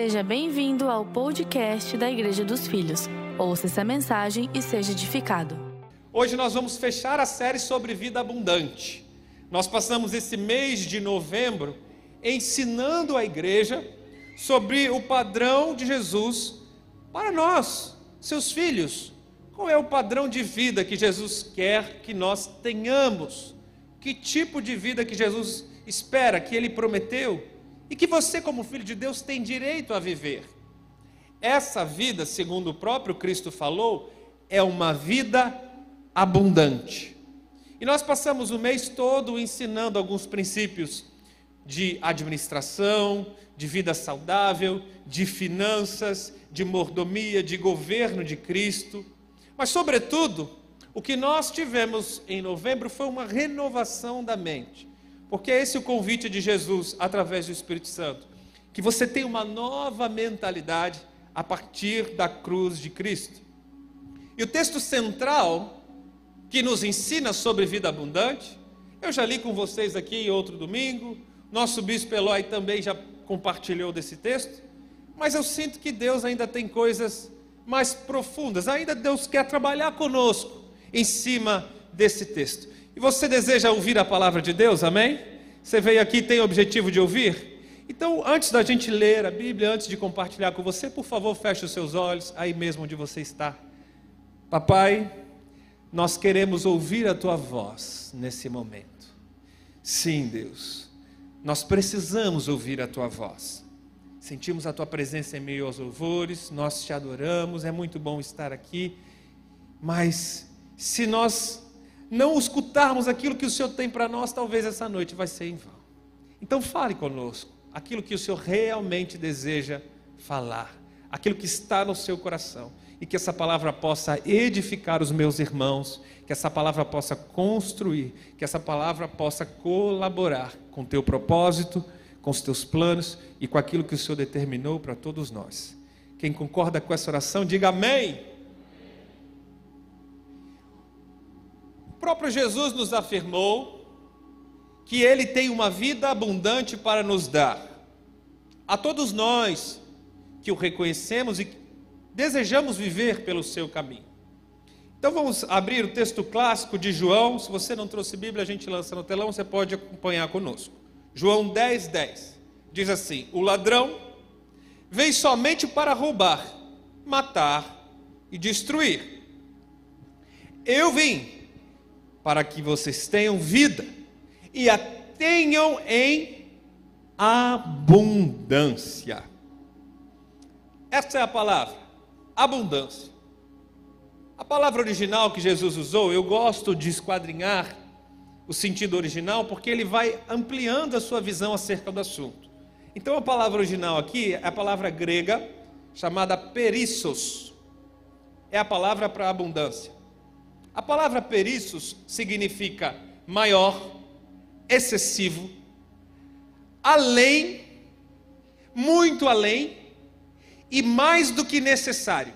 Seja bem-vindo ao podcast da Igreja dos Filhos. Ouça essa mensagem e seja edificado. Hoje nós vamos fechar a série sobre vida abundante. Nós passamos esse mês de novembro ensinando a igreja sobre o padrão de Jesus para nós, seus filhos. Qual é o padrão de vida que Jesus quer que nós tenhamos? Que tipo de vida que Jesus espera, que ele prometeu e que você, como filho de Deus, tem direito a viver? Essa vida, segundo o próprio Cristo falou, é uma vida abundante. E nós passamos o mês todo ensinando alguns princípios de administração, de vida saudável, de finanças, de mordomia, de governo de Cristo. Mas, sobretudo, o que nós tivemos em novembro foi uma renovação da mente. Porque é esse o convite de Jesus através do Espírito Santo. Que você tenha uma nova mentalidade a partir da cruz de Cristo. E o texto central que nos ensina sobre vida abundante, eu já li com vocês aqui em outro domingo, nosso bispo Eloy também já compartilhou desse texto, mas eu sinto que Deus ainda tem coisas mais profundas, ainda Deus quer trabalhar conosco em cima desse texto. E você deseja ouvir a palavra de Deus, amém? Você veio aqui e tem o objetivo de ouvir? Então, antes da gente ler a Bíblia, antes de compartilhar com você, por favor, feche os seus olhos aí mesmo onde você está. Papai, nós queremos ouvir a tua voz nesse momento. Sim, Deus, nós precisamos ouvir a tua voz. Sentimos a tua presença em meio aos louvores, nós te adoramos, é muito bom estar aqui, mas se nós não escutarmos aquilo que o Senhor tem para nós, talvez essa noite vai ser em vão. Então fale conosco aquilo que o Senhor realmente deseja falar, aquilo que está no seu coração, e que essa palavra possa edificar os meus irmãos, que essa palavra possa construir, que essa palavra possa colaborar com o teu propósito, com os teus planos e com aquilo que o Senhor determinou para todos nós. Quem concorda com essa oração, diga amém. O próprio Jesus nos afirmou que Ele tem uma vida abundante para nos dar. A todos nós que o reconhecemos e desejamos viver pelo seu caminho. Então vamos abrir o texto clássico de João. Se você não trouxe Bíblia, a gente lança no telão, você pode acompanhar conosco. João 10, 10. Diz assim: O ladrão vem somente para roubar, matar e destruir. Eu vim para que vocês tenham vida e a tenham em abundância. Essa é a palavra, abundância. A palavra original que Jesus usou, eu gosto de esquadrinhar o sentido original, porque ele vai ampliando a sua visão acerca do assunto. Então a palavra original aqui é a palavra grega chamada perissos. É a palavra para abundância. A palavra perissos significa maior, excessivo, além, muito além e mais do que necessário.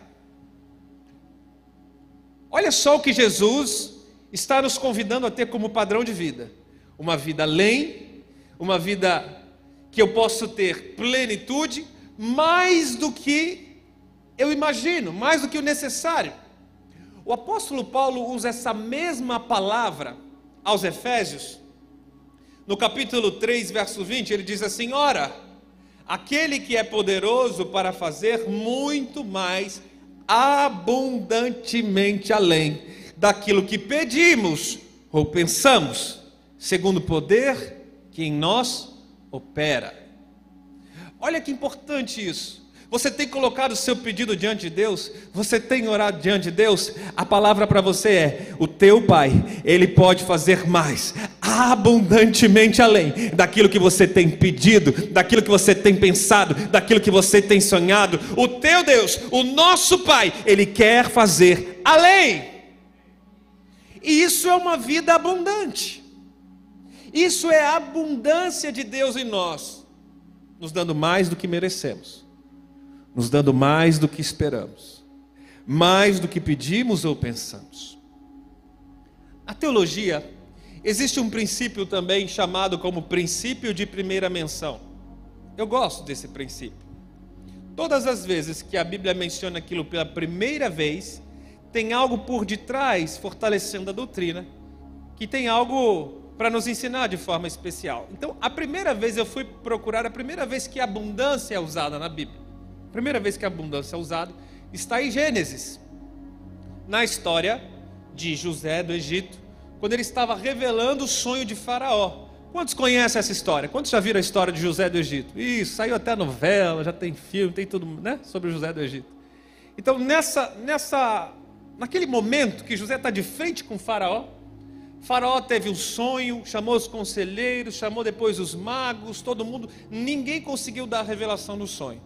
Olha só o que Jesus está nos convidando a ter como padrão de vida: uma vida além, uma vida que eu posso ter plenitude, mais do que eu imagino, mais do que o necessário. O apóstolo Paulo usa essa mesma palavra aos Efésios. No capítulo 3, verso 20, ele diz assim: Ora, aquele que é poderoso para fazer muito mais abundantemente além daquilo que pedimos ou pensamos, segundo o poder que em nós opera. Olha que importante isso. Você tem colocado o seu pedido diante de Deus? Você tem orado diante de Deus? A palavra para você é: o teu Pai, Ele pode fazer mais, abundantemente além daquilo que você tem pedido, daquilo que você tem pensado, daquilo que você tem sonhado. O teu Deus, o nosso Pai, Ele quer fazer além. E isso é uma vida abundante. Isso é a abundância de Deus em nós, nos dando mais do que merecemos nos dando mais do que esperamos, mais do que pedimos ou pensamos. Na teologia, existe um princípio também chamado como princípio de primeira menção. Eu gosto desse princípio. Todas as vezes que a Bíblia menciona aquilo pela primeira vez, tem algo por detrás fortalecendo a doutrina, que tem algo para nos ensinar de forma especial. Então, a primeira vez eu fui procurar, a primeira vez que a abundância é usada na Bíblia, primeira vez que a abundância é usada, está em Gênesis, na história de José do Egito, quando ele estava revelando o sonho de Faraó. Quantos conhecem essa história? Quantos já viram a história de José do Egito? Isso, saiu até novela, já tem filme, tem tudo, né? Sobre José do Egito. Então, nessa, nessa, naquele momento que José está de frente com Faraó, Faraó teve um sonho, chamou os conselheiros, chamou depois os magos, todo mundo, ninguém conseguiu dar a revelação do sonho.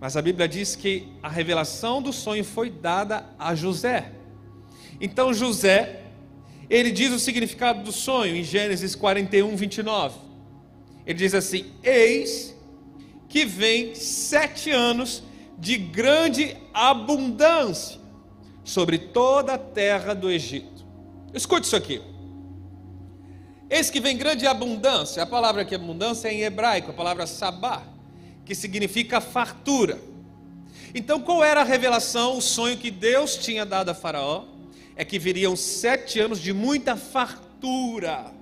Mas a Bíblia diz que a revelação do sonho foi dada a José. Então José, ele diz o significado do sonho em Gênesis 41, 29. Ele diz assim: Eis que vem sete anos de grande abundância sobre toda a terra do Egito. Escute isso aqui. Eis que vem grande abundância. A palavra que é abundância é em hebraico, a palavra sabá, que significa fartura. Então, qual era a revelação, o sonho que Deus tinha dado a Faraó? É que viriam sete anos de muita fartura.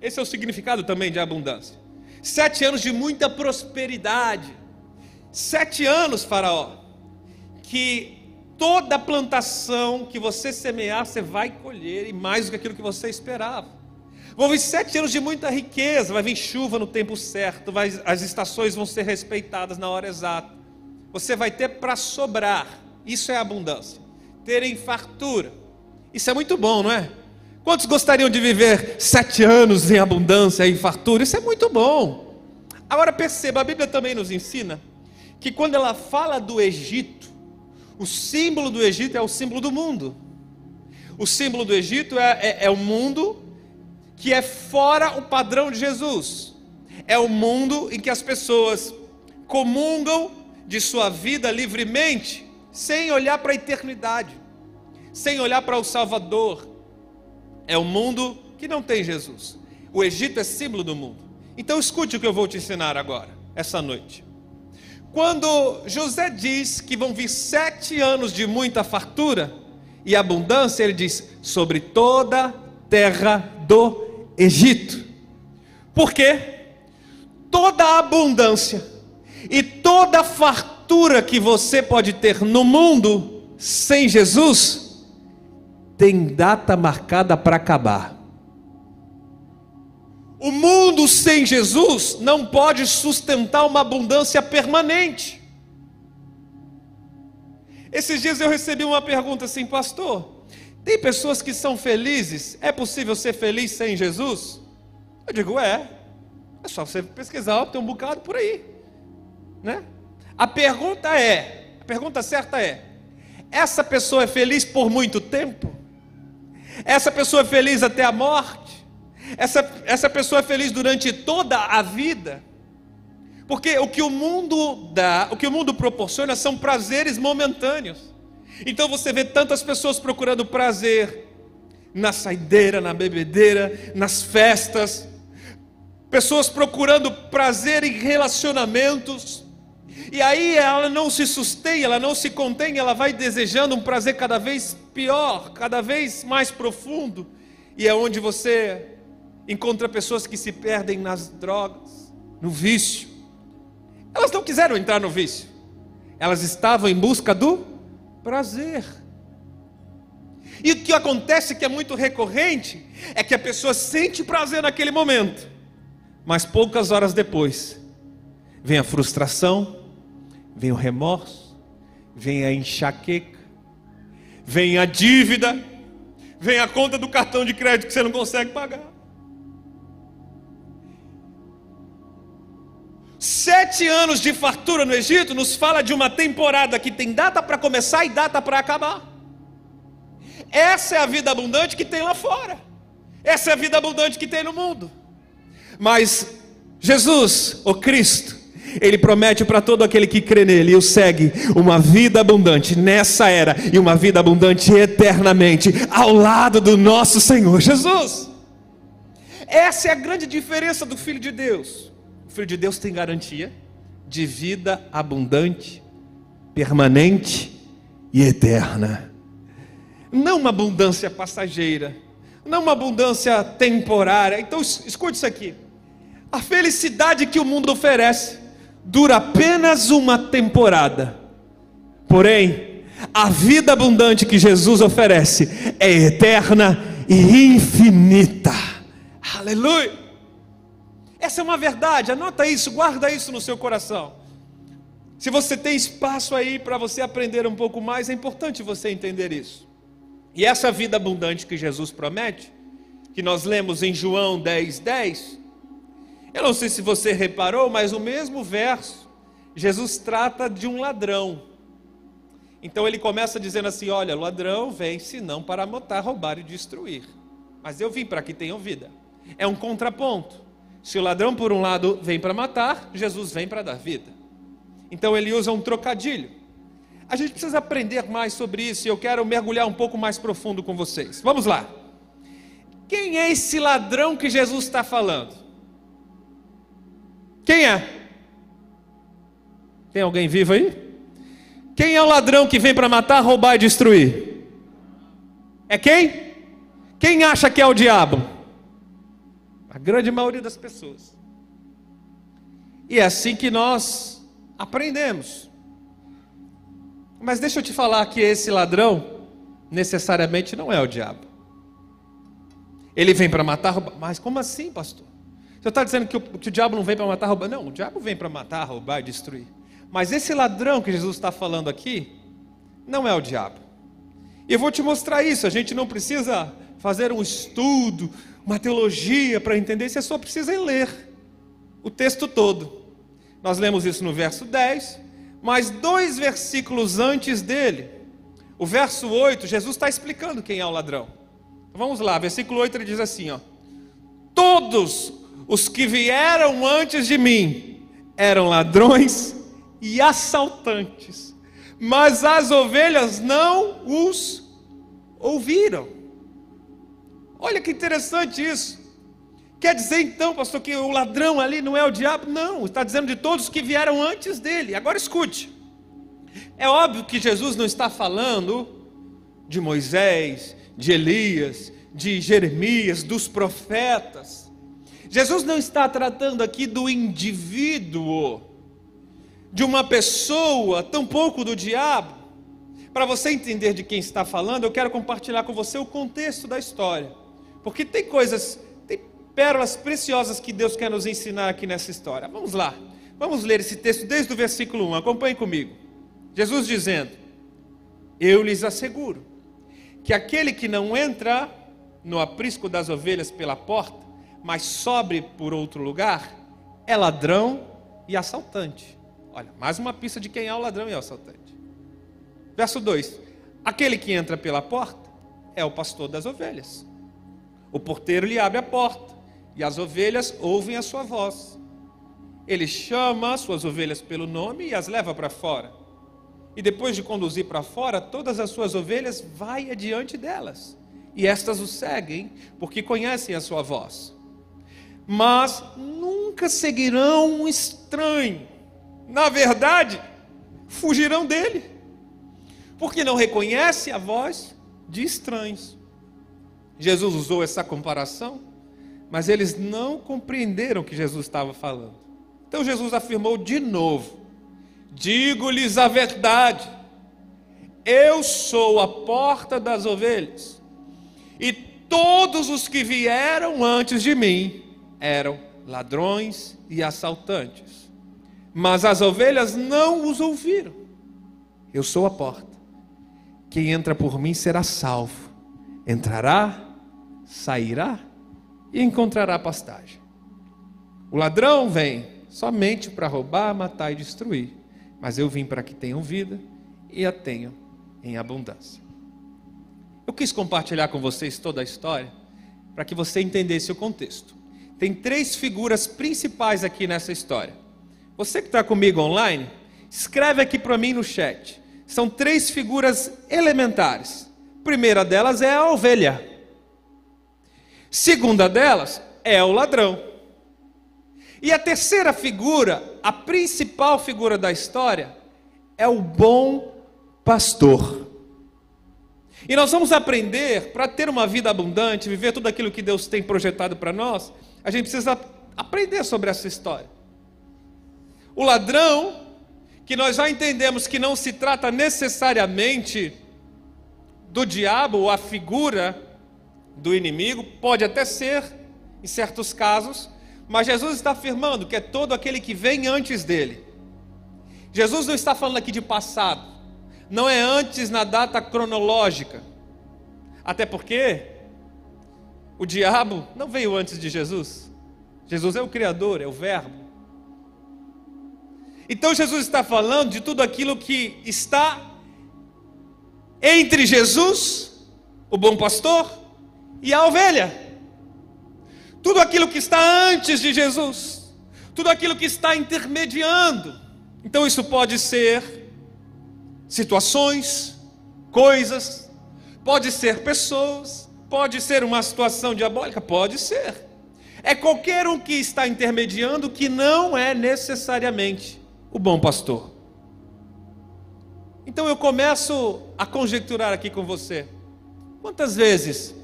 Esse é o significado também de abundância. Sete anos de muita prosperidade. Sete anos, Faraó, que toda plantação que você semear, você vai colher, e mais do que aquilo que você esperava. Vão vir sete anos de muita riqueza, vai vir chuva no tempo certo, vai, as estações vão ser respeitadas na hora exata. Você vai ter para sobrar. Isso é abundância. Ter em fartura. Isso é muito bom, não é? Quantos gostariam de viver sete anos em abundância, em fartura? Isso é muito bom. Agora perceba, a Bíblia também nos ensina que quando ela fala do Egito, o símbolo do Egito é o símbolo do mundo. O símbolo do Egito é, é, é o mundo que é fora o padrão de Jesus. É o mundo em que as pessoas comungam de sua vida livremente, sem olhar para a eternidade, sem olhar para o Salvador. É o mundo que não tem Jesus. O Egito é símbolo do mundo. Então escute o que eu vou te ensinar agora, essa noite. Quando José diz que vão vir sete anos de muita fartura e abundância, ele diz: sobre toda terra do Egito. Porque toda a abundância e toda a fartura que você pode ter no mundo sem Jesus tem data marcada para acabar. O mundo sem Jesus não pode sustentar uma abundância permanente. Esses dias eu recebi uma pergunta assim, pastor. Tem pessoas que são felizes. É possível ser feliz sem Jesus? Eu digo, é. É só você pesquisar, tem um bocado por aí. Né? A pergunta é, a pergunta certa é: essa pessoa é feliz por muito tempo? Essa pessoa é feliz até a morte? Essa, essa pessoa é feliz durante toda a vida? Porque o que o mundo dá, o que o mundo proporciona são prazeres momentâneos. Então você vê tantas pessoas procurando prazer na saideira, na bebedeira, nas festas, pessoas procurando prazer em relacionamentos, e aí ela não se sustém, ela não se contém, ela vai desejando um prazer cada vez pior, cada vez mais profundo, e é onde você encontra pessoas que se perdem nas drogas, no vício. Elas não quiseram entrar no vício, elas estavam em busca do prazer. E o que acontece que é muito recorrente é que a pessoa sente prazer naquele momento, mas poucas horas depois vem a frustração, vem o remorso, vem a enxaqueca, vem a dívida, vem a conta do cartão de crédito que você não consegue pagar. Sete anos de fartura no Egito nos fala de uma temporada que tem data para começar e data para acabar. Essa é a vida abundante que tem lá fora. Essa é a vida abundante que tem no mundo. Mas Jesus, o Cristo, ele promete para todo aquele que crê nele e o segue uma vida abundante nessa era e uma vida abundante eternamente ao lado do nosso Senhor Jesus. Essa é a grande diferença do Filho de Deus. Filho de Deus tem garantia de vida abundante permanente e eterna. Não uma abundância passageira, não uma abundância temporária. Então, escute isso aqui. A felicidade que o mundo oferece dura apenas uma temporada. Porém, a vida abundante que Jesus oferece é eterna e infinita. Aleluia! Essa é uma verdade, anota isso, guarda isso no seu coração. Se você tem espaço aí para você aprender um pouco mais, é importante você entender isso. E essa vida abundante que Jesus promete, que nós lemos em João 10, 10, eu não sei se você reparou, mas o mesmo verso, Jesus trata de um ladrão. Então ele começa dizendo assim: Olha, ladrão vem senão para matar, roubar e destruir. Mas eu vim para que tenham vida. É um contraponto. Se o ladrão, por um lado, vem para matar, Jesus vem para dar vida. Então ele usa um trocadilho. A gente precisa aprender mais sobre isso e eu quero mergulhar um pouco mais profundo com vocês. Vamos lá. Quem é esse ladrão que Jesus está falando? Quem é? Tem alguém vivo aí? Quem é o ladrão que vem para matar, roubar e destruir? É quem? Quem acha que é o diabo? A grande maioria das pessoas. E é assim que nós aprendemos. Mas deixa eu te falar que esse ladrão necessariamente não é o diabo. Ele vem para matar, roubar. Mas como assim, pastor? Você está dizendo que o, que o diabo não vem para matar, roubar? Não, o diabo vem para matar, roubar e destruir. Mas esse ladrão que Jesus está falando aqui, não é o diabo. E eu vou te mostrar isso. A gente não precisa fazer um estudo, uma teologia para entender, você só precisa ler o texto todo. Nós lemos isso no verso 10, mas dois versículos antes dele, o verso 8, Jesus está explicando quem é o ladrão. Vamos lá, versículo 8 ele diz assim: ó, Todos os que vieram antes de mim eram ladrões e assaltantes, mas as ovelhas não os ouviram. Olha que interessante isso. Quer dizer então, pastor, que o ladrão ali não é o diabo? Não, está dizendo de todos que vieram antes dele. Agora escute. É óbvio que Jesus não está falando de Moisés, de Elias, de Jeremias, dos profetas. Jesus não está tratando aqui do indivíduo, de uma pessoa, tampouco do diabo. Para você entender de quem está falando, eu quero compartilhar com você o contexto da história. Porque tem coisas, tem pérolas preciosas que Deus quer nos ensinar aqui nessa história. Vamos lá. Vamos ler esse texto desde o versículo 1. Acompanhe comigo. Jesus dizendo: Eu lhes asseguro que aquele que não entra no aprisco das ovelhas pela porta, mas sobre por outro lugar, é ladrão e assaltante. Olha, mais uma pista de quem é o ladrão e o assaltante. Verso 2: Aquele que entra pela porta é o pastor das ovelhas. O porteiro lhe abre a porta e as ovelhas ouvem a sua voz. Ele chama as suas ovelhas pelo nome e as leva para fora. E depois de conduzir para fora, todas as suas ovelhas vai adiante delas. E estas o seguem, porque conhecem a sua voz mas nunca seguirão um estranho. Na verdade, fugirão dele, porque não reconhece a voz de estranhos. Jesus usou essa comparação, mas eles não compreenderam o que Jesus estava falando. Então Jesus afirmou de novo: Digo-lhes a verdade, eu sou a porta das ovelhas, e todos os que vieram antes de mim eram ladrões e assaltantes. Mas as ovelhas não os ouviram. Eu sou a porta. Quem entra por mim será salvo. Entrará, sairá e encontrará pastagem. O ladrão vem somente para roubar, matar e destruir. Mas eu vim para que tenham vida e a tenham em abundância. Eu quis compartilhar com vocês toda a história para que você entendesse o contexto. Tem três figuras principais aqui nessa história. Você que está comigo online, escreve aqui para mim no chat. São três figuras elementares. A primeira delas é a ovelha. Segunda delas é o ladrão. E a terceira figura, a principal figura da história, é o bom pastor. E nós vamos aprender, para ter uma vida abundante, viver tudo aquilo que Deus tem projetado para nós, a gente precisa aprender sobre essa história. O ladrão, que nós já entendemos que não se trata necessariamente do diabo ou a figura do inimigo, pode até ser, em certos casos, mas Jesus está afirmando que é todo aquele que vem antes dele. Jesus não está falando aqui de passado, não é antes na data cronológica, até porque o diabo não veio antes de Jesus, Jesus é o Criador, é o Verbo. Então Jesus está falando de tudo aquilo que está entre Jesus, o bom pastor, e a ovelha. Tudo aquilo que está antes de Jesus, tudo aquilo que está intermediando. Então isso pode ser situações, coisas, pode ser pessoas, pode ser uma situação diabólica, pode ser. É qualquer um que está intermediando que não é necessariamente o bom pastor. Então eu começo a conjecturar aqui com você. Quantas vezes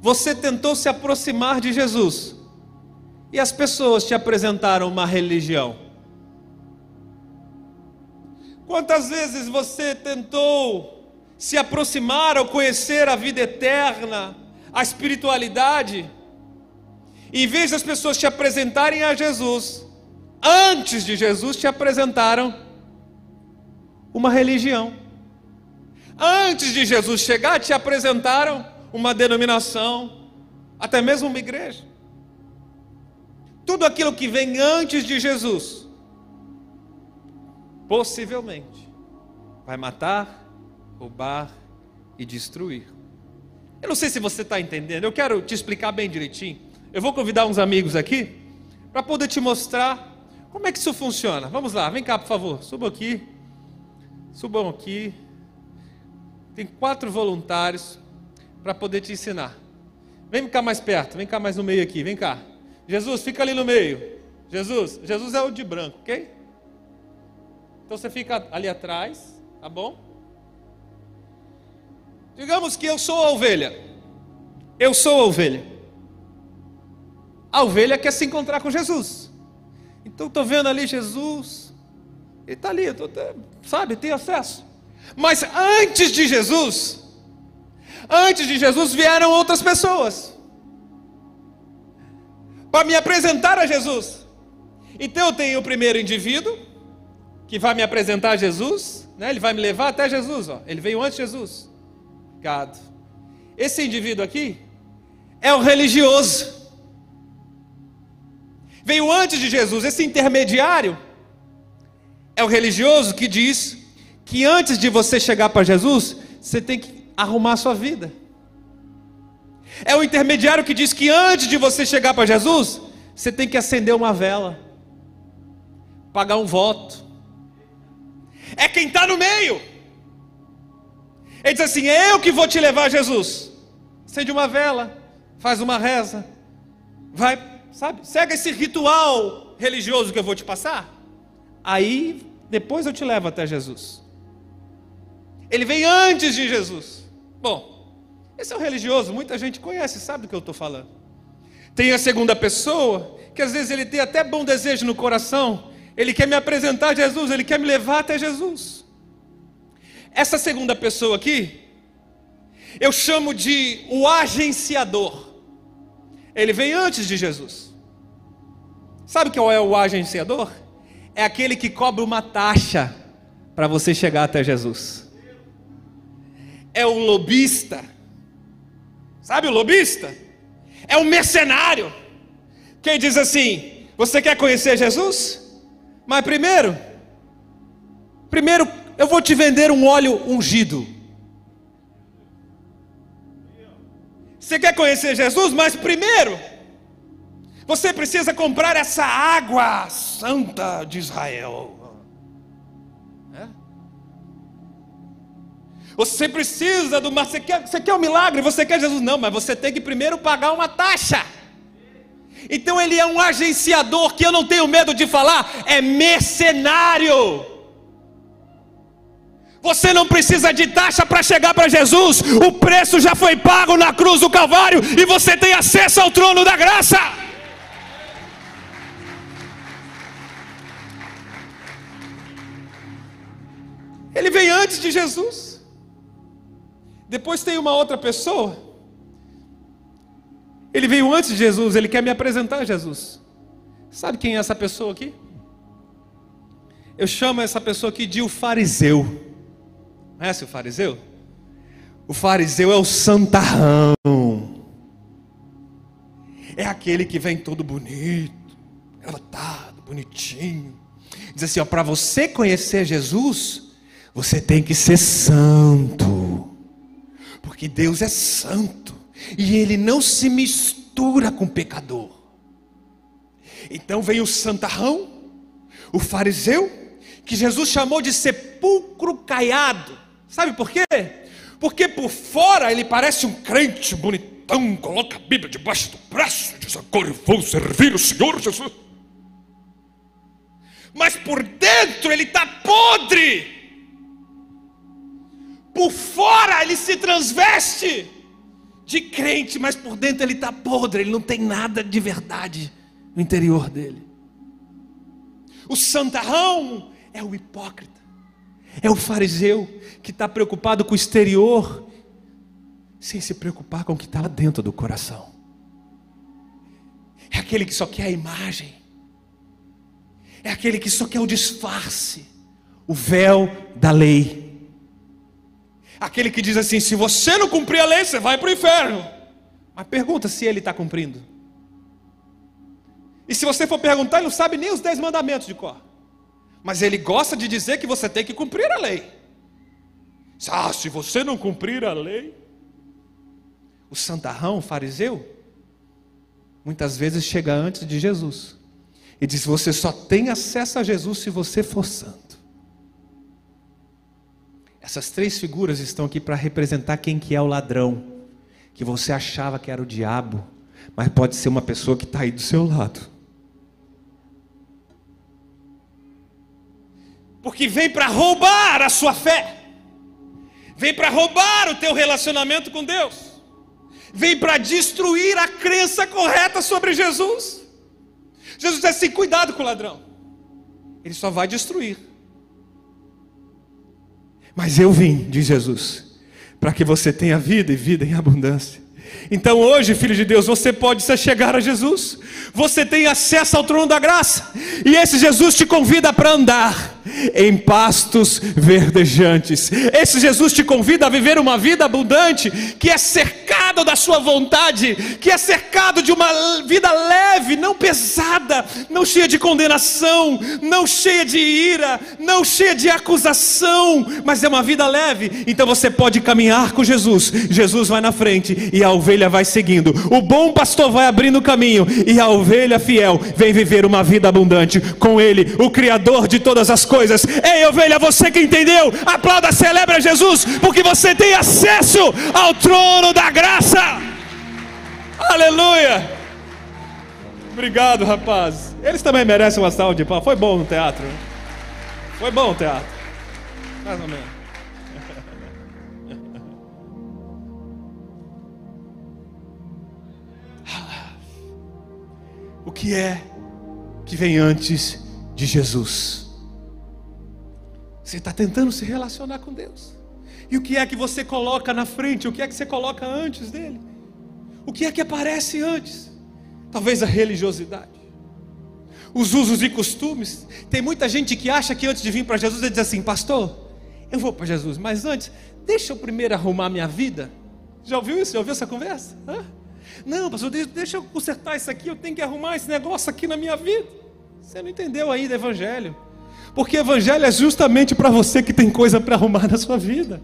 você tentou se aproximar de Jesus e as pessoas te apresentaram uma religião? Quantas vezes você tentou se aproximar ou conhecer a vida eterna, a espiritualidade, e em vez das pessoas te apresentarem a Jesus, antes de Jesus te apresentaram uma religião. Antes de Jesus chegar, te apresentaram uma denominação, até mesmo uma igreja. Tudo aquilo que vem antes de Jesus, possivelmente, vai matar, roubar e destruir. Eu não sei se você está entendendo, eu quero te explicar bem direitinho. Eu vou convidar uns amigos aqui para poder te mostrar como é que isso funciona? Vamos lá, vem cá, por favor. Subam aqui. Subam aqui. Tem quatro voluntários para poder te ensinar. Vem cá mais perto, vem cá mais no meio aqui, vem cá. Jesus, fica ali no meio. Jesus, Jesus é o de branco, ok? Então você fica ali atrás, tá bom? Digamos que eu sou a ovelha. Eu sou a ovelha. A ovelha quer se encontrar com Jesus. Então estou vendo ali Jesus, ele está ali, tô, sabe, tem acesso. Mas antes de Jesus, antes de Jesus vieram outras pessoas para me apresentar a Jesus. Então eu tenho o primeiro indivíduo que vai me apresentar a Jesus, né? Ele vai me levar até Jesus, ó. Ele veio antes de Jesus. Gado. Esse indivíduo aqui é o religioso veio antes de Jesus. Esse intermediário é o religioso que diz que antes de você chegar para Jesus, você tem que arrumar a sua vida. É o intermediário que diz que antes de você chegar para Jesus, você tem que acender uma vela, pagar um voto. É quem está no meio. Ele diz assim: é eu que vou te levar a Jesus. Acende uma vela, faz uma reza, vai sabe? Segue esse ritual religioso que eu vou te passar. Aí, depois eu te levo até Jesus. Ele vem antes de Jesus. Bom, esse é o religioso, muita gente conhece, sabe do que eu estou falando. Tem a segunda pessoa, que às vezes ele tem até bom desejo no coração, ele quer me apresentar a Jesus, ele quer me levar até Jesus. Essa segunda pessoa aqui, eu chamo de o agenciador. Ele vem antes de Jesus. Sabe qual é o agenciador? É aquele que cobra uma taxa para você chegar até Jesus. É o lobista. Sabe o lobista? É o mercenário. Quem diz assim: Você quer conhecer Jesus? Mas primeiro, primeiro eu vou te vender um óleo ungido. Você quer conhecer Jesus? Mas primeiro, você precisa comprar essa água santa de Israel. Você precisa do. Você quer, você quer um milagre? Você quer Jesus? Não, mas você tem que primeiro pagar uma taxa. Então ele é um agenciador que eu não tenho medo de falar, é mercenário. Você não precisa de taxa para chegar para Jesus, o preço já foi pago na cruz do Calvário e você tem acesso ao trono da graça. Ele veio antes de Jesus. Depois tem uma outra pessoa. Ele veio antes de Jesus, ele quer me apresentar a Jesus. Sabe quem é essa pessoa aqui? Eu chamo essa pessoa aqui de o fariseu. Conhece o fariseu? O fariseu é o santarrão. É aquele que vem todo bonito, gravitado, bonitinho. Diz assim: ó, para você conhecer Jesus, você tem que ser santo. Porque Deus é santo e ele não se mistura com pecador. Então vem o santarrão, o fariseu, que Jesus chamou de sepulcro caiado. Sabe por quê? Porque por fora ele parece um crente bonitão, coloca a Bíblia debaixo do braço, diz agora eu vou servir o Senhor Jesus. Mas por dentro ele está podre. Por fora ele se transveste de crente, mas por dentro ele está podre, ele não tem nada de verdade no interior dele. O santarrão é o hipócrita, é o fariseu que está preocupado com o exterior, sem se preocupar com o que está lá dentro do coração. É aquele que só quer a imagem, é aquele que só quer o disfarce, o véu da lei. Aquele que diz assim: se você não cumprir a lei, você vai para o inferno. Mas pergunta se ele está cumprindo. E se você for perguntar, ele não sabe nem os dez mandamentos de cor. Mas ele gosta de dizer que você tem que cumprir a lei. Ah, se você não cumprir a lei. O santarrão, o fariseu, muitas vezes chega antes de Jesus e diz: Você só tem acesso a Jesus se você for santo. Essas três figuras estão aqui para representar quem que é o ladrão, que você achava que era o diabo, mas pode ser uma pessoa que está aí do seu lado. Porque vem para roubar a sua fé, vem para roubar o teu relacionamento com Deus, vem para destruir a crença correta sobre Jesus. Jesus disse assim: cuidado com o ladrão, ele só vai destruir. Mas eu vim, diz Jesus, para que você tenha vida e vida em abundância. Então hoje, filho de Deus, você pode se chegar a Jesus, você tem acesso ao trono da graça, e esse Jesus te convida para andar em pastos verdejantes. Esse Jesus te convida a viver uma vida abundante, que é cercado da sua vontade, que é cercado de uma vida leve, não pesada, não cheia de condenação, não cheia de ira, não cheia de acusação, mas é uma vida leve. Então você pode caminhar com Jesus. Jesus vai na frente e a ovelha vai seguindo. O bom pastor vai abrindo o caminho e a ovelha fiel vem viver uma vida abundante com ele, o criador de todas as coisas coisas. Ei, ovelha, você que entendeu, aplauda, celebra Jesus, porque você tem acesso ao trono da graça. Aleluia. Obrigado, rapaz. Eles também merecem uma salva de palmas. Foi bom no teatro. Foi bom o teatro. Mais ou menos. O que é que vem antes de Jesus? Você está tentando se relacionar com Deus. E o que é que você coloca na frente? O que é que você coloca antes dele? O que é que aparece antes? Talvez a religiosidade, os usos e costumes. Tem muita gente que acha que antes de vir para Jesus, ele diz assim: Pastor, eu vou para Jesus, mas antes, deixa eu primeiro arrumar minha vida. Já ouviu isso? Já ouviu essa conversa? Hã? Não, pastor, deixa eu consertar isso aqui, eu tenho que arrumar esse negócio aqui na minha vida. Você não entendeu ainda o evangelho. Porque evangelho é justamente para você que tem coisa para arrumar na sua vida.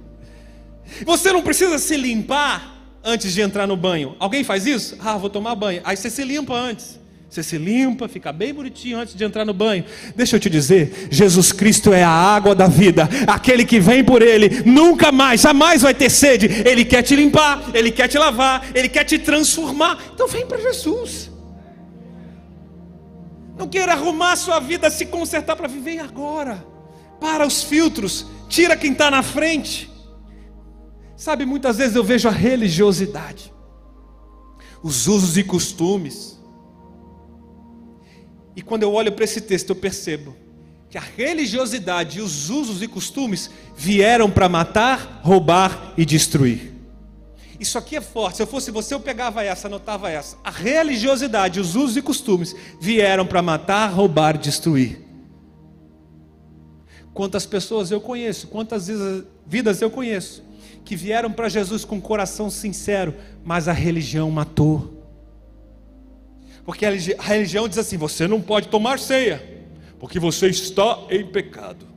Você não precisa se limpar antes de entrar no banho. Alguém faz isso? Ah, vou tomar banho. Aí você se limpa antes. Você se limpa, fica bem bonitinho antes de entrar no banho. Deixa eu te dizer, Jesus Cristo é a água da vida. Aquele que vem por ele nunca mais, jamais vai ter sede. Ele quer te limpar, ele quer te lavar, ele quer te transformar. Então vem para Jesus. Queira arrumar a sua vida, se consertar para viver agora. Para os filtros, tira quem está na frente. Sabe, muitas vezes eu vejo a religiosidade, os usos e costumes. E quando eu olho para esse texto, eu percebo que a religiosidade e os usos e costumes vieram para matar, roubar e destruir. Isso aqui é forte. Se eu fosse você, eu pegava essa, anotava essa. A religiosidade, os usos e costumes vieram para matar, roubar, destruir. Quantas pessoas eu conheço, quantas vidas eu conheço, que vieram para Jesus com um coração sincero, mas a religião matou. Porque a religião diz assim: você não pode tomar ceia, porque você está em pecado.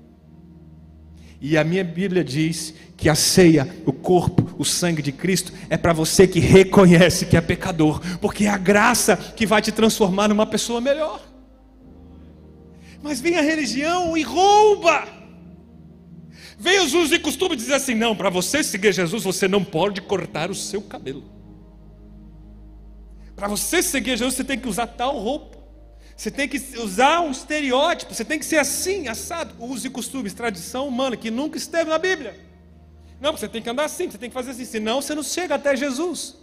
E a minha Bíblia diz que a ceia, o corpo, o sangue de Cristo é para você que reconhece que é pecador, porque é a graça que vai te transformar numa pessoa melhor. Mas vem a religião e rouba. Vem os usos e costumes dizer assim: não, para você seguir Jesus, você não pode cortar o seu cabelo. Para você seguir Jesus, você tem que usar tal roupa. Você tem que usar um estereótipo, você tem que ser assim, assado. Usos e costumes, tradição humana, que nunca esteve na Bíblia. Não, você tem que andar assim, você tem que fazer assim, senão você não chega até Jesus.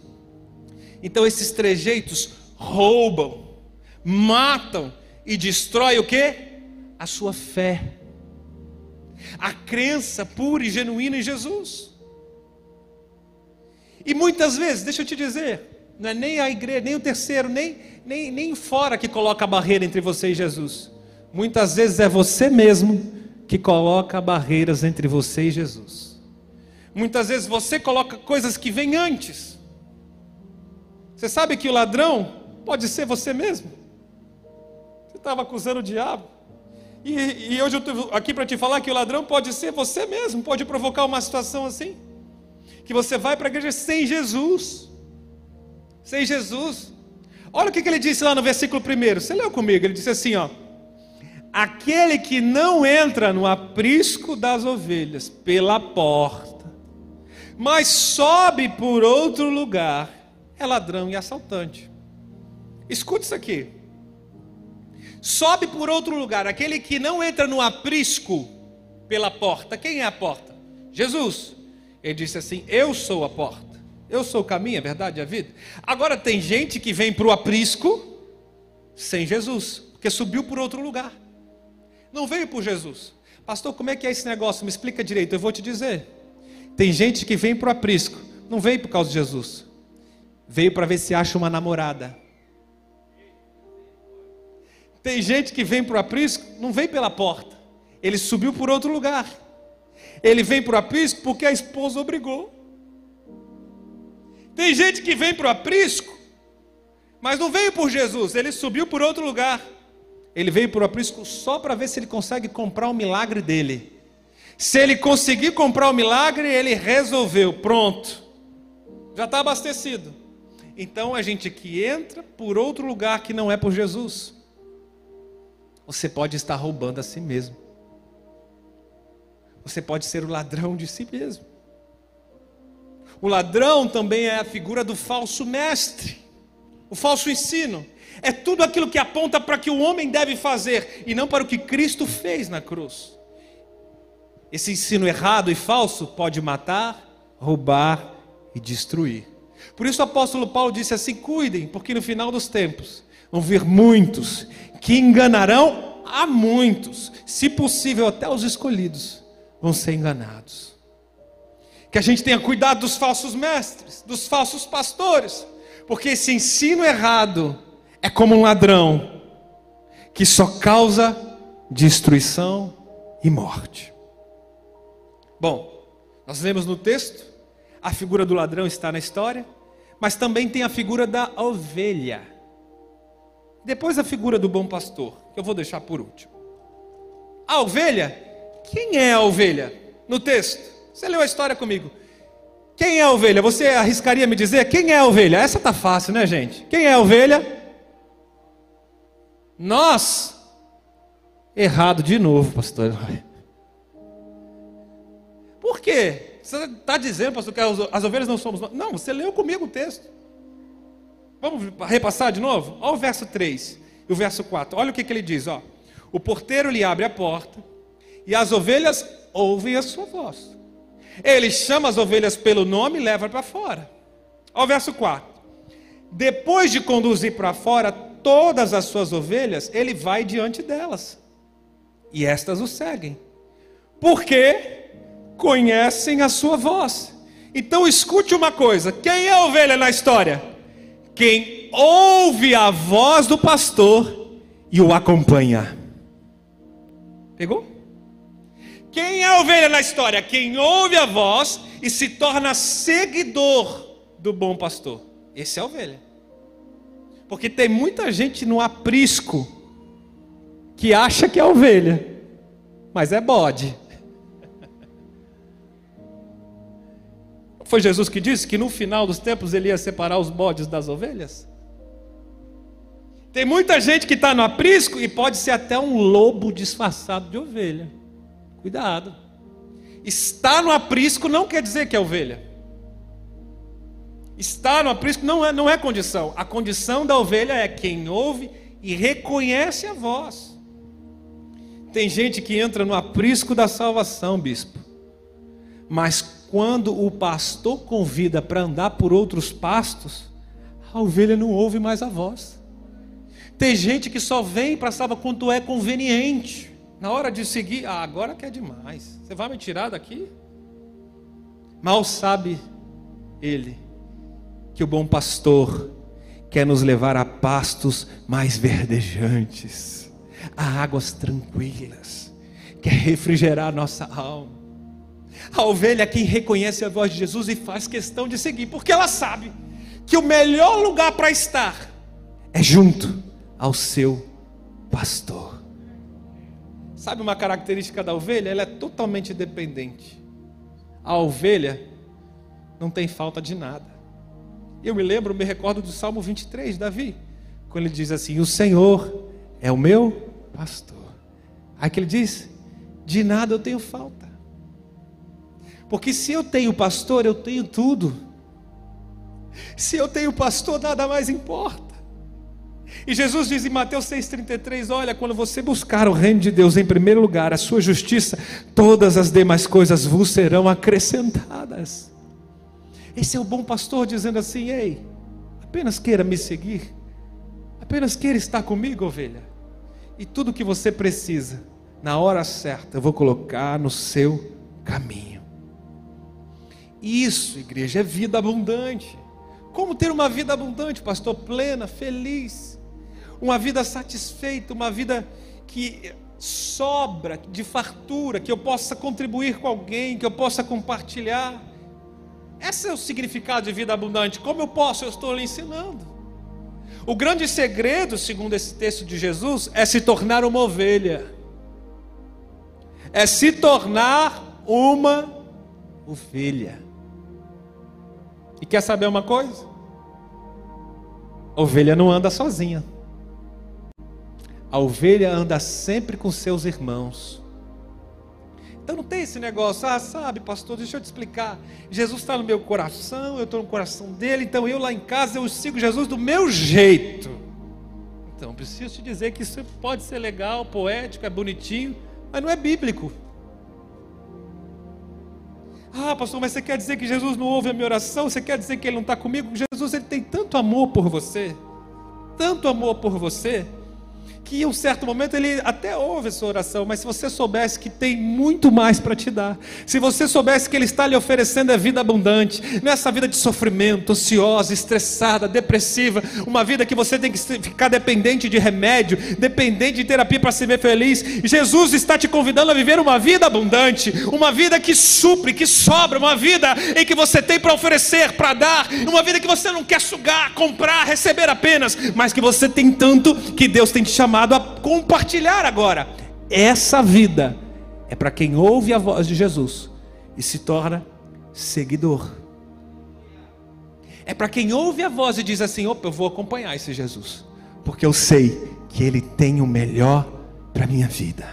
Então esses trejeitos roubam, matam e destroem o que? A sua fé. A crença pura e genuína em Jesus. E muitas vezes, deixa eu te dizer, não é nem a igreja, nem o terceiro, nem, nem, nem fora que coloca a barreira entre você e Jesus. Muitas vezes é você mesmo que coloca barreiras entre você e Jesus. Muitas vezes você coloca coisas que vêm antes. Você sabe que o ladrão pode ser você mesmo. Você estava acusando o diabo. E, e hoje eu estou aqui para te falar que o ladrão pode ser você mesmo, pode provocar uma situação assim. Que você vai para a igreja sem Jesus. Sem Jesus. Olha o que, ele disse lá no versículo 1. Você leu comigo? Ele disse assim: ó. Aquele que não entra no aprisco das ovelhas pela porta mas sobe por outro lugar, é ladrão e assaltante. Escute isso aqui. Sobe por outro lugar, aquele que não entra no aprisco pela porta. Quem é a porta? Jesus. Ele disse assim: Eu sou a porta. Eu sou o caminho, a verdade e a vida. Agora tem gente que vem para o aprisco sem Jesus, porque subiu por outro lugar. Não veio por Jesus. Pastor, como é que é esse negócio? Me explica direito, eu vou te dizer. Tem gente que vem para o aprisco, não veio por causa de Jesus, veio para ver se acha uma namorada. Tem gente que vem para o aprisco, não vem pela porta, ele subiu por outro lugar. Ele vem para o aprisco porque a esposa obrigou. Tem gente que vem para o aprisco, mas não veio por Jesus, ele subiu por outro lugar. Ele veio para o aprisco só para ver se ele consegue comprar o milagre dele. Se ele conseguir comprar o milagre, ele resolveu, pronto, já está abastecido. Então a gente que entra por outro lugar que não é por Jesus, você pode estar roubando a si mesmo. Você pode ser o ladrão de si mesmo. O ladrão também é a figura do falso mestre, o falso ensino. É tudo aquilo que aponta para que o homem deve fazer e não para o que Cristo fez na cruz. Esse ensino errado e falso pode matar, roubar e destruir. Por isso o apóstolo Paulo disse assim: cuidem, porque no final dos tempos vão vir muitos que enganarão a muitos, se possível até os escolhidos vão ser enganados. Que a gente tenha cuidado dos falsos mestres, dos falsos pastores, porque esse ensino errado é como um ladrão que só causa destruição e morte. Bom, nós vemos no texto, a figura do ladrão está na história, mas também tem a figura da ovelha. Depois a figura do bom pastor, que eu vou deixar por último. A ovelha, quem é a ovelha? No texto, você leu a história comigo. Quem é a ovelha? Você arriscaria me dizer quem é a ovelha? Essa tá fácil, né, gente? Quem é a ovelha? Nós. Errado de novo, pastor. Por quê? Você está dizendo, pastor, que as ovelhas não somos nós? Não, você leu comigo o texto. Vamos repassar de novo? Olha o verso 3 e o verso 4. Olha o que, que ele diz: ó. O porteiro lhe abre a porta e as ovelhas ouvem a sua voz. Ele chama as ovelhas pelo nome e leva para fora. Olha o verso 4. Depois de conduzir para fora todas as suas ovelhas, ele vai diante delas. E estas o seguem. Porque conhecem a sua voz. Então escute uma coisa: quem é ovelha na história? Quem ouve a voz do pastor e o acompanha. Pegou? Quem é a ovelha na história? Quem ouve a voz e se torna seguidor do bom pastor. Esse é a ovelha. Porque tem muita gente no aprisco que acha que é ovelha, mas é bode. Foi Jesus que disse que no final dos tempos ele ia separar os bodes das ovelhas? Tem muita gente que está no aprisco e pode ser até um lobo disfarçado de ovelha. Cuidado. Está no aprisco não quer dizer que é ovelha. Estar no aprisco não é, não é condição. A condição da ovelha é quem ouve e reconhece a voz. Tem gente que entra no aprisco da salvação, bispo. Mas quando o pastor convida para andar por outros pastos, a ovelha não ouve mais a voz. Tem gente que só vem para salvar quando é conveniente. Na hora de seguir, ah, agora que é demais. Você vai me tirar daqui? Mal sabe ele que o bom pastor quer nos levar a pastos mais verdejantes, a águas tranquilas, quer refrigerar nossa alma. A ovelha quem reconhece a voz de Jesus e faz questão de seguir, porque ela sabe que o melhor lugar para estar é junto ao seu pastor. Sabe uma característica da ovelha? Ela é totalmente dependente. A ovelha não tem falta de nada. Eu me lembro, me recordo do Salmo 23, Davi, quando ele diz assim: O Senhor é o meu pastor. Aí que ele diz: De nada eu tenho falta. Porque se eu tenho pastor, eu tenho tudo. Se eu tenho pastor, nada mais importa. E Jesus diz em Mateus 6,33: Olha, quando você buscar o reino de Deus em primeiro lugar, a sua justiça, todas as demais coisas vos serão acrescentadas. Esse é o bom pastor dizendo assim: Ei, apenas queira me seguir, apenas queira estar comigo, ovelha, e tudo que você precisa, na hora certa, eu vou colocar no seu caminho. Isso, igreja, é vida abundante. Como ter uma vida abundante, pastor? Plena, feliz, uma vida satisfeita, uma vida que sobra, de fartura, que eu possa contribuir com alguém, que eu possa compartilhar. Esse é o significado de vida abundante. Como eu posso? Eu estou lhe ensinando. O grande segredo, segundo esse texto de Jesus, é se tornar uma ovelha, é se tornar uma ovelha. E quer saber uma coisa? Ovelha não anda sozinha. A ovelha anda sempre com seus irmãos. Então não tem esse negócio, ah, sabe, pastor, deixa eu te explicar. Jesus está no meu coração, eu estou no coração dele, então eu lá em casa eu sigo Jesus do meu jeito. Então, preciso te dizer que isso pode ser legal, poético, é bonitinho, mas não é bíblico. Ah, pastor, mas você quer dizer que Jesus não ouve a minha oração? Você quer dizer que ele não está comigo? Jesus ele tem tanto amor por você, tanto amor por você, que em um certo momento ele até ouve a sua oração, mas se você soubesse que tem muito mais para te dar, se você soubesse que ele está lhe oferecendo a vida abundante, nessa vida de sofrimento, ansiosa, estressada, depressiva, uma vida que você tem que ficar dependente de remédio, dependente de terapia para se ver feliz, Jesus está te convidando a viver uma vida abundante, uma vida que supre, que sobra, uma vida em que você tem para oferecer, para dar, uma vida que você não quer sugar, comprar, receber apenas, mas que você tem tanto que Deus tem te chamado chamado a compartilhar agora. Essa vida é para quem ouve a voz de Jesus e se torna seguidor. É para quem ouve a voz e diz assim: opa, eu vou acompanhar esse Jesus, porque eu sei que ele tem o melhor para a minha vida.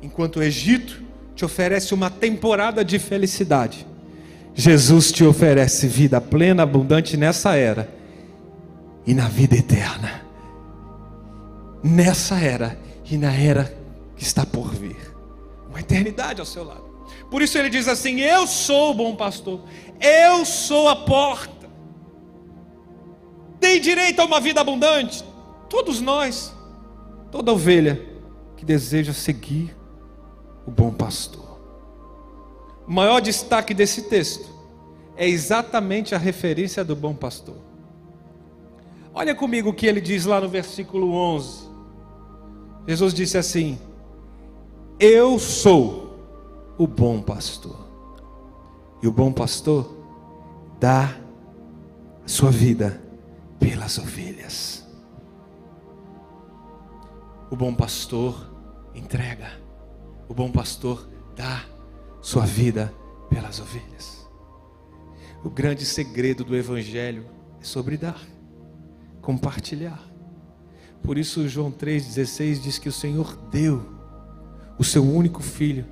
Enquanto o Egito te oferece uma temporada de felicidade, Jesus te oferece vida plena, abundante nessa era e na vida eterna nessa era e na era que está por vir. uma eternidade ao seu lado. Por isso ele diz assim: Eu sou o bom pastor, eu sou a porta. Tem direito a uma vida abundante, todos nós, toda ovelha que deseja seguir o bom pastor. O maior destaque desse texto é exatamente a referência do bom pastor. Olha comigo o que ele diz lá no versículo 11. Jesus disse assim: Eu sou o bom pastor. E o bom pastor dá a sua vida pelas ovelhas. O bom pastor entrega. O bom pastor dá sua vida pelas ovelhas. O grande segredo do Evangelho é sobre dar, compartilhar. Por isso, João 3,16 diz que o Senhor deu o seu único filho,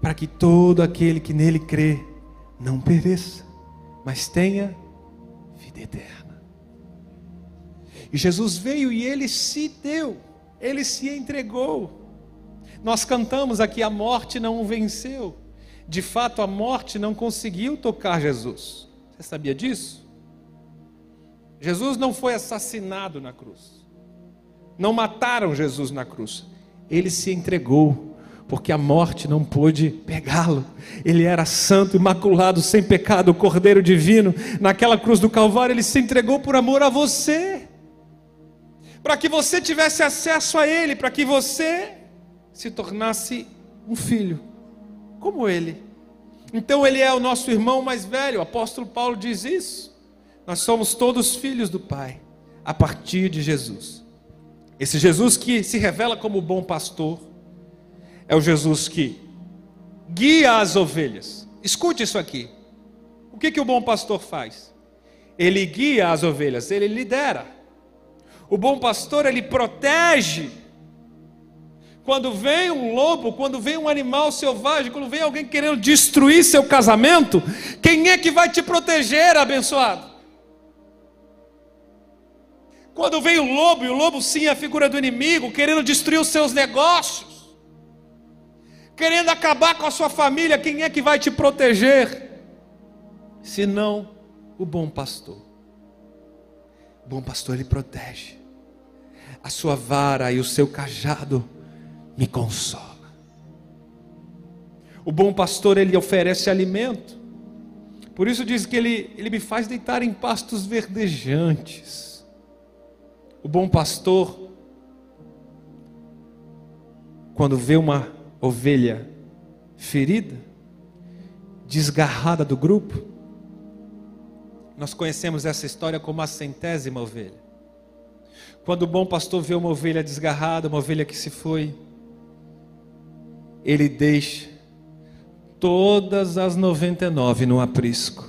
para que todo aquele que nele crê não pereça, mas tenha vida eterna. E Jesus veio e ele se deu, ele se entregou. Nós cantamos aqui: a morte não o venceu. De fato, a morte não conseguiu tocar Jesus. Você sabia disso? Jesus não foi assassinado na cruz. Não mataram Jesus na cruz. Ele se entregou, porque a morte não pôde pegá-lo. Ele era santo, imaculado, sem pecado, o Cordeiro divino. Naquela cruz do Calvário, ele se entregou por amor a você. Para que você tivesse acesso a ele, para que você se tornasse um filho, como ele. Então ele é o nosso irmão mais velho, o apóstolo Paulo diz isso. Nós somos todos filhos do Pai, a partir de Jesus. Esse Jesus que se revela como bom pastor, é o Jesus que guia as ovelhas. Escute isso aqui. O que, que o bom pastor faz? Ele guia as ovelhas, ele lidera. O bom pastor, ele protege quando vem um lobo, quando vem um animal selvagem, quando vem alguém querendo destruir seu casamento, quem é que vai te proteger, abençoado? Quando vem o lobo, e o lobo sim é a figura do inimigo, querendo destruir os seus negócios, querendo acabar com a sua família, quem é que vai te proteger? Senão o bom pastor. O bom pastor ele protege. A sua vara e o seu cajado me consola. O bom pastor, ele oferece alimento. Por isso diz que ele, ele me faz deitar em pastos verdejantes. O bom pastor, quando vê uma ovelha ferida, desgarrada do grupo, nós conhecemos essa história como a centésima ovelha. Quando o bom pastor vê uma ovelha desgarrada, uma ovelha que se foi, ele deixa todas as 99 no aprisco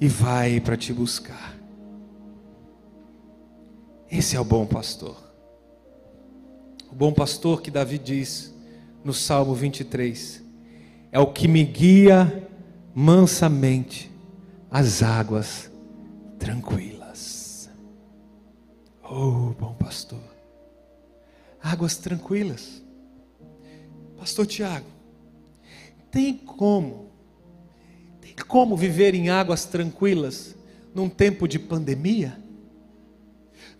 e vai para te buscar. Esse é o bom pastor. O bom pastor que Davi diz no Salmo 23 é o que me guia mansamente às águas tranquilas. Oh, bom pastor. Águas tranquilas. Pastor Tiago, tem como, tem como viver em águas tranquilas num tempo de pandemia?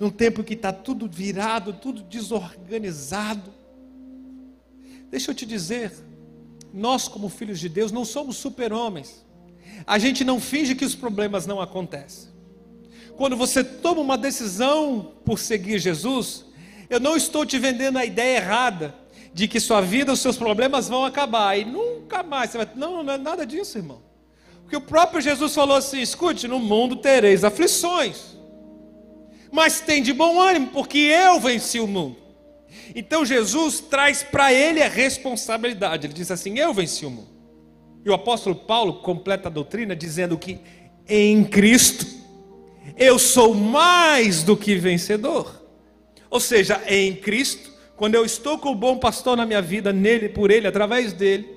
Num tempo que está tudo virado, tudo desorganizado. Deixa eu te dizer, nós, como filhos de Deus, não somos super-homens. A gente não finge que os problemas não acontecem. Quando você toma uma decisão por seguir Jesus, eu não estou te vendendo a ideia errada de que sua vida, os seus problemas vão acabar e nunca mais você vai. Não, não é nada disso, irmão. Porque o próprio Jesus falou assim: escute, no mundo tereis aflições, mas tem de bom ânimo, porque eu venci o mundo. Então Jesus traz para ele a responsabilidade. Ele diz assim: Eu venci o mundo. E o apóstolo Paulo completa a doutrina dizendo que em Cristo eu sou mais do que vencedor. Ou seja, em Cristo quando eu estou com o bom pastor na minha vida, nele, por ele, através dele,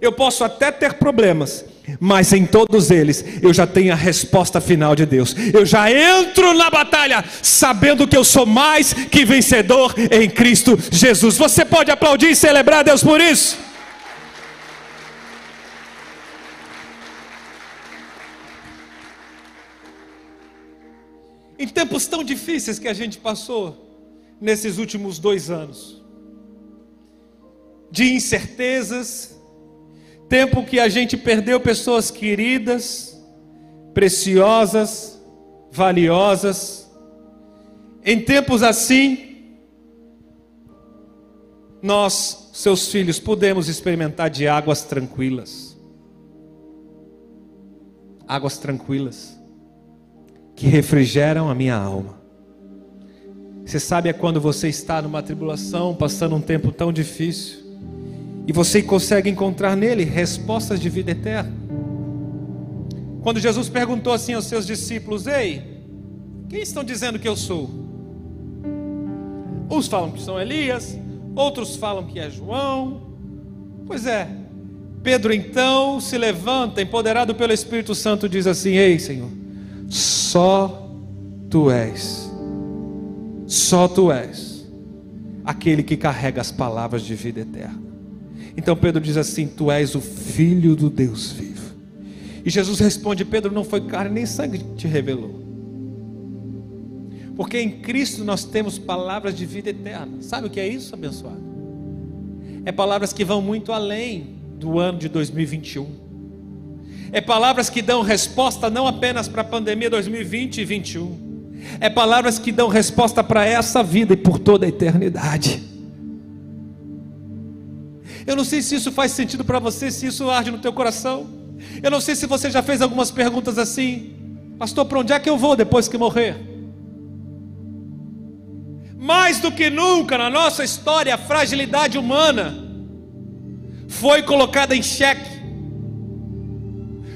Eu posso até ter problemas, mas em todos eles eu já tenho a resposta final de Deus. Eu já entro na batalha sabendo que eu sou mais que vencedor em Cristo Jesus. Você pode aplaudir e celebrar a Deus por isso? Em tempos tão difíceis que a gente passou nesses últimos dois anos, de incertezas, tempo que a gente perdeu pessoas queridas, preciosas, valiosas, em tempos assim, nós, seus filhos, podemos experimentar de águas tranquilas. Águas tranquilas que refrigeram a minha alma. Você sabe é quando você está numa tribulação, passando um tempo tão difícil, e você consegue encontrar nele respostas de vida eterna. Quando Jesus perguntou assim aos seus discípulos: Ei, quem estão dizendo que eu sou? Uns falam que são Elias, outros falam que é João. Pois é, Pedro então se levanta, empoderado pelo Espírito Santo, diz assim: Ei, Senhor só tu és, só tu és aquele que carrega as palavras de vida eterna. Então Pedro diz assim: Tu és o filho do Deus vivo. E Jesus responde: Pedro, não foi carne nem sangue que te revelou. Porque em Cristo nós temos palavras de vida eterna. Sabe o que é isso, abençoado? É palavras que vão muito além do ano de 2021 é palavras que dão resposta não apenas para a pandemia 2020 e 2021. É palavras que dão resposta para essa vida e por toda a eternidade. Eu não sei se isso faz sentido para você, se isso arde no teu coração. Eu não sei se você já fez algumas perguntas assim, pastor, para onde é que eu vou depois que morrer? Mais do que nunca na nossa história, a fragilidade humana foi colocada em xeque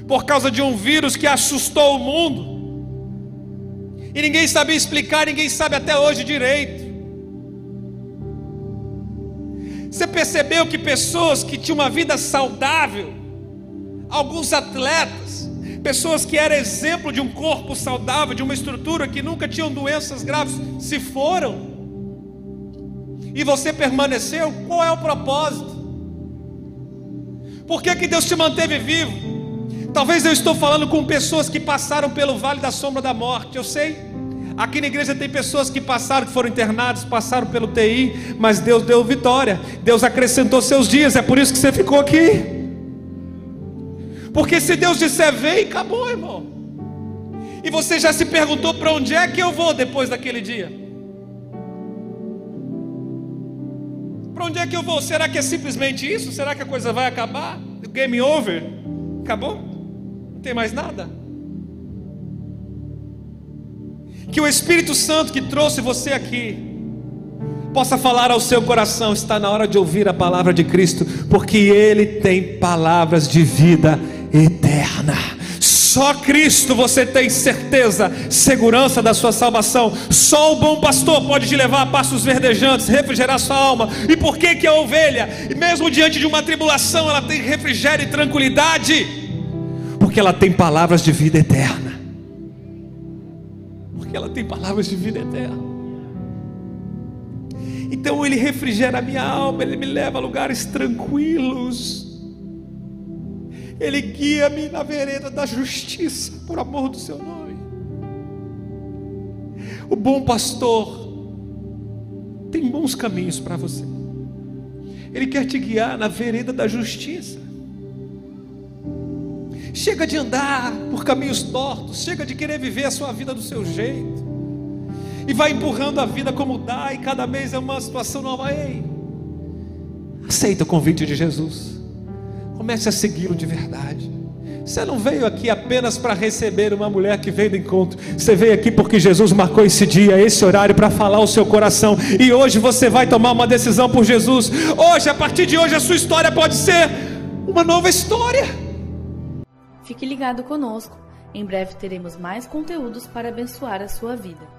por causa de um vírus que assustou o mundo. E ninguém sabia explicar, ninguém sabe até hoje direito. Você percebeu que pessoas que tinham uma vida saudável, alguns atletas, pessoas que eram exemplo de um corpo saudável, de uma estrutura que nunca tinham doenças graves, se foram. E você permaneceu, qual é o propósito? Por que, que Deus te manteve vivo? Talvez eu estou falando com pessoas que passaram pelo vale da sombra da morte. Eu sei. Aqui na igreja tem pessoas que passaram, que foram internados, passaram pelo TI, mas Deus deu vitória. Deus acrescentou seus dias. É por isso que você ficou aqui. Porque se Deus disser vem, acabou, irmão. E você já se perguntou para onde é que eu vou depois daquele dia? Para onde é que eu vou? Será que é simplesmente isso? Será que a coisa vai acabar? Game over? Acabou? Não tem mais nada. Que o Espírito Santo que trouxe você aqui possa falar ao seu coração, está na hora de ouvir a palavra de Cristo, porque ele tem palavras de vida eterna. Só Cristo você tem certeza, segurança da sua salvação. Só o bom pastor pode te levar a passos verdejantes, refrigerar sua alma. E por que que a ovelha, mesmo diante de uma tribulação, ela tem refrigério e tranquilidade? Porque ela tem palavras de vida eterna. Porque ela tem palavras de vida eterna. Então ele refrigera a minha alma, ele me leva a lugares tranquilos. Ele guia-me na vereda da justiça, por amor do seu nome. O bom pastor tem bons caminhos para você. Ele quer te guiar na vereda da justiça. Chega de andar por caminhos tortos, chega de querer viver a sua vida do seu jeito. E vai empurrando a vida como dá, e cada mês é uma situação nova. Ei, aceita o convite de Jesus. Comece a segui-lo de verdade. Você não veio aqui apenas para receber uma mulher que veio do encontro. Você veio aqui porque Jesus marcou esse dia, esse horário para falar ao seu coração. E hoje você vai tomar uma decisão por Jesus. Hoje, a partir de hoje, a sua história pode ser uma nova história. Fique ligado conosco. Em breve teremos mais conteúdos para abençoar a sua vida.